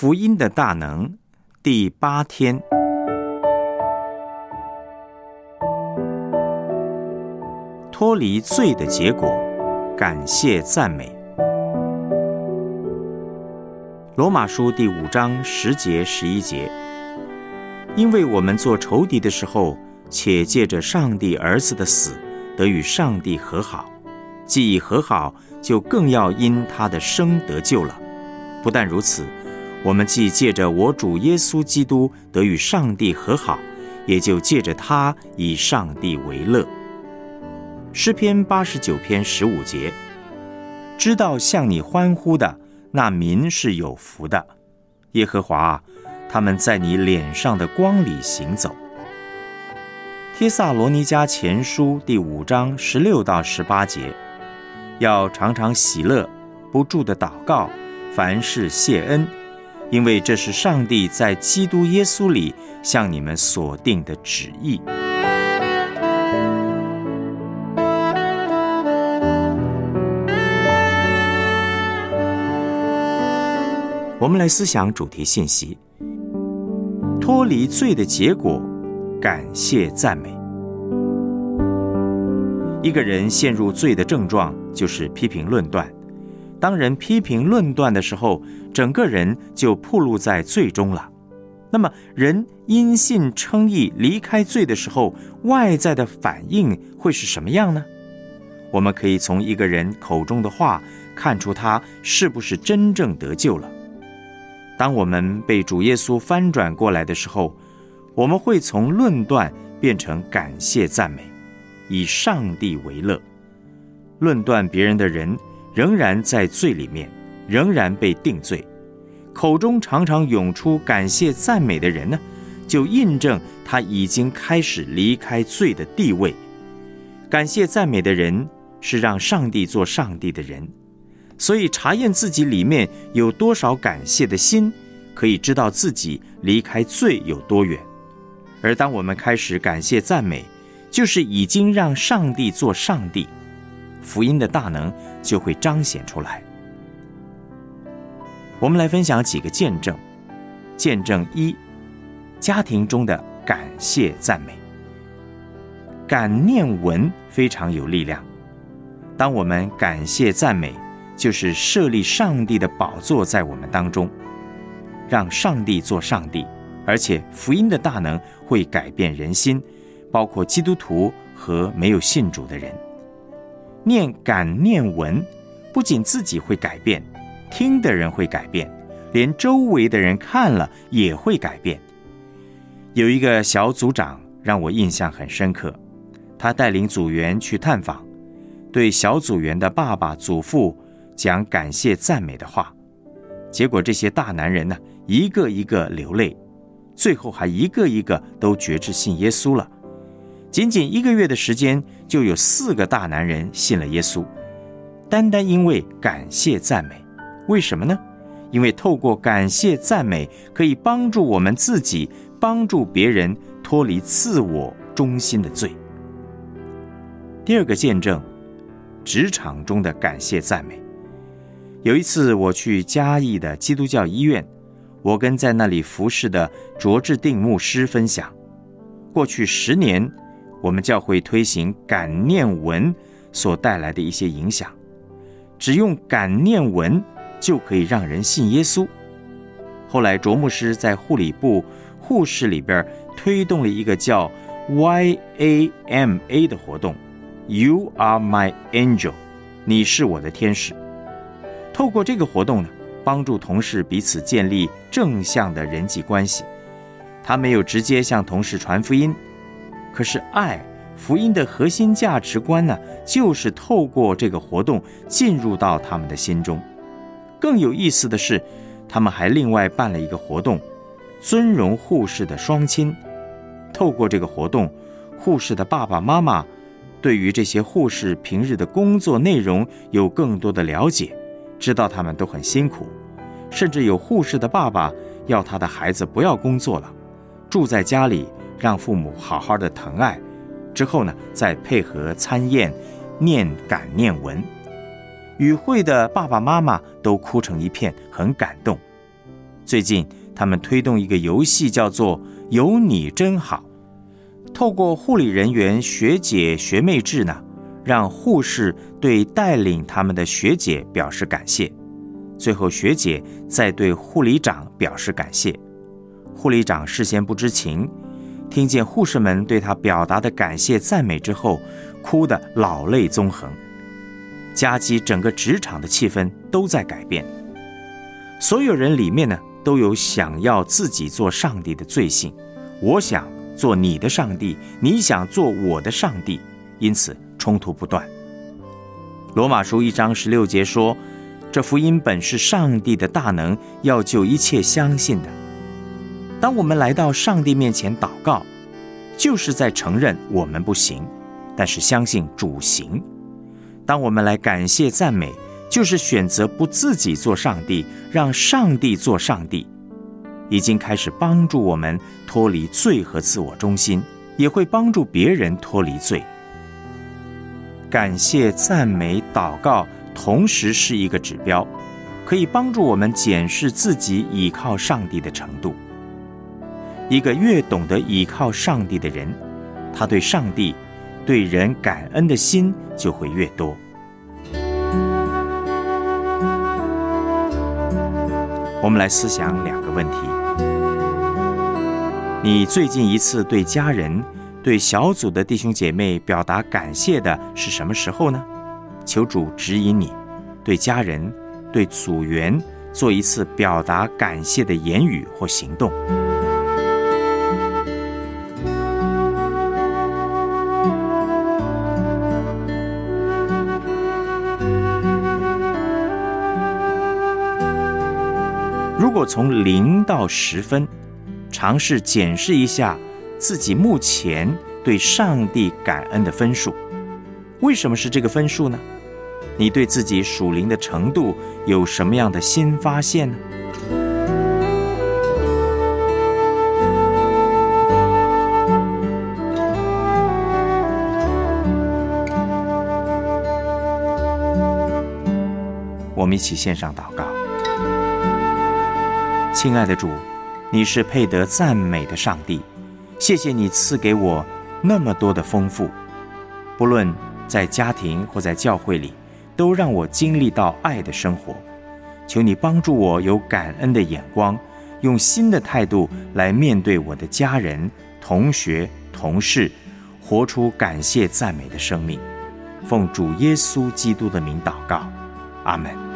福音的大能第八天，脱离罪的结果，感谢赞美。罗马书第五章十节十一节，因为我们做仇敌的时候，且借着上帝儿子的死，得与上帝和好；既已和好，就更要因他的生得救了。不但如此。我们既借着我主耶稣基督得与上帝和好，也就借着他以上帝为乐。诗篇八十九篇十五节，知道向你欢呼的那民是有福的，耶和华，他们在你脸上的光里行走。帖萨罗尼迦前书第五章十六到十八节，要常常喜乐，不住的祷告，凡事谢恩。因为这是上帝在基督耶稣里向你们所定的旨意。我们来思想主题信息：脱离罪的结果，感谢赞美。一个人陷入罪的症状，就是批评论断。当人批评论断的时候，整个人就暴露在罪中了。那么，人因信称义离开罪的时候，外在的反应会是什么样呢？我们可以从一个人口中的话看出他是不是真正得救了。当我们被主耶稣翻转过来的时候，我们会从论断变成感谢赞美，以上帝为乐。论断别人的人。仍然在罪里面，仍然被定罪，口中常常涌出感谢赞美的人呢，就印证他已经开始离开罪的地位。感谢赞美的人是让上帝做上帝的人，所以查验自己里面有多少感谢的心，可以知道自己离开罪有多远。而当我们开始感谢赞美，就是已经让上帝做上帝。福音的大能就会彰显出来。我们来分享几个见证。见证一：家庭中的感谢赞美。感念文非常有力量。当我们感谢赞美，就是设立上帝的宝座在我们当中，让上帝做上帝，而且福音的大能会改变人心，包括基督徒和没有信主的人。念感念文，不仅自己会改变，听的人会改变，连周围的人看了也会改变。有一个小组长让我印象很深刻，他带领组员去探访，对小组员的爸爸、祖父讲感谢赞美的话，结果这些大男人呢，一个一个流泪，最后还一个一个都决志信耶稣了。仅仅一个月的时间，就有四个大男人信了耶稣，单单因为感谢赞美。为什么呢？因为透过感谢赞美，可以帮助我们自己，帮助别人脱离自我中心的罪。第二个见证，职场中的感谢赞美。有一次我去嘉义的基督教医院，我跟在那里服侍的卓志定牧师分享，过去十年。我们教会推行感念文所带来的一些影响，只用感念文就可以让人信耶稣。后来卓牧师在护理部护士里边推动了一个叫 YAMA 的活动，You are my angel，你是我的天使。透过这个活动呢，帮助同事彼此建立正向的人际关系。他没有直接向同事传福音。可是，爱福音的核心价值观呢，就是透过这个活动进入到他们的心中。更有意思的是，他们还另外办了一个活动，尊荣护士的双亲。透过这个活动，护士的爸爸妈妈对于这些护士平日的工作内容有更多的了解，知道他们都很辛苦。甚至有护士的爸爸要他的孩子不要工作了，住在家里。让父母好好的疼爱，之后呢，再配合参宴，念感念文。与会的爸爸妈妈都哭成一片，很感动。最近他们推动一个游戏，叫做“有你真好”。透过护理人员学姐学妹制呢，让护士对带领他们的学姐表示感谢。最后，学姐再对护理长表示感谢。护理长事先不知情，听见护士们对他表达的感谢赞美之后，哭得老泪纵横。夹击整个职场的气氛都在改变。所有人里面呢，都有想要自己做上帝的罪性。我想做你的上帝，你想做我的上帝，因此冲突不断。罗马书一章十六节说。这福音本是上帝的大能，要救一切相信的。当我们来到上帝面前祷告，就是在承认我们不行，但是相信主行。当我们来感谢赞美，就是选择不自己做上帝，让上帝做上帝。已经开始帮助我们脱离罪和自我中心，也会帮助别人脱离罪。感谢、赞美、祷告。同时是一个指标，可以帮助我们检视自己倚靠上帝的程度。一个越懂得倚靠上帝的人，他对上帝、对人感恩的心就会越多。我们来思想两个问题：你最近一次对家人、对小组的弟兄姐妹表达感谢的是什么时候呢？求主指引你，对家人、对组员做一次表达感谢的言语或行动。如果从零到十分，尝试检视一下自己目前对上帝感恩的分数，为什么是这个分数呢？你对自己属灵的程度有什么样的新发现呢？我们一起献上祷告，亲爱的主，你是配得赞美的上帝，谢谢你赐给我那么多的丰富，不论在家庭或在教会里。都让我经历到爱的生活，求你帮助我有感恩的眼光，用新的态度来面对我的家人、同学、同事，活出感谢赞美的生命。奉主耶稣基督的名祷告，阿门。